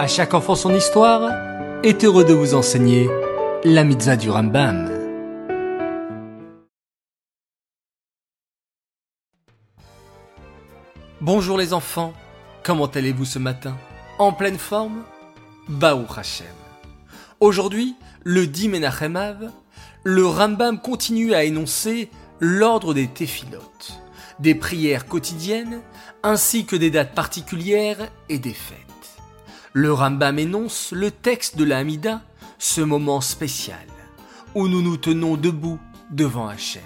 À chaque enfant son histoire est heureux de vous enseigner la mitzvah du Rambam. Bonjour les enfants, comment allez-vous ce matin? En pleine forme? Baou Hashem. Aujourd'hui, le 10 Menachem le Rambam continue à énoncer l'ordre des téphilotes, des prières quotidiennes ainsi que des dates particulières et des fêtes. Le Rambam énonce le texte de la Hamida, ce moment spécial, où nous nous tenons debout devant Hachem.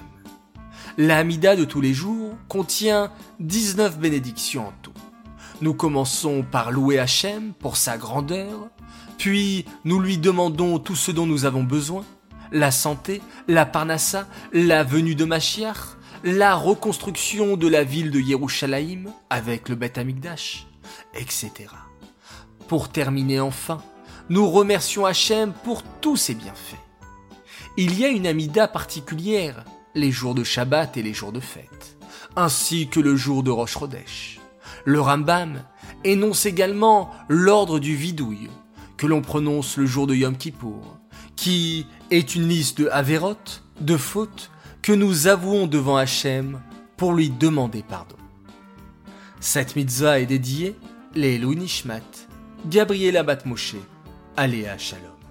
La Hamida de tous les jours contient 19 bénédictions en tout. Nous commençons par louer Hachem pour sa grandeur, puis nous lui demandons tout ce dont nous avons besoin, la santé, la parnassa, la venue de Machiach, la reconstruction de la ville de Yerushalayim avec le Beth Amikdash, etc. Pour terminer enfin, nous remercions Hachem pour tous ses bienfaits. Il y a une amida particulière les jours de Shabbat et les jours de fête, ainsi que le jour de Rosh Chodesh. Le Rambam énonce également l'ordre du vidouille, que l'on prononce le jour de Yom Kippour, qui est une liste de Averot, de fautes, que nous avouons devant Hachem pour lui demander pardon. Cette mitzvah est dédiée les Nishmat, Gabriela Batmoshe, Aléa Shalom.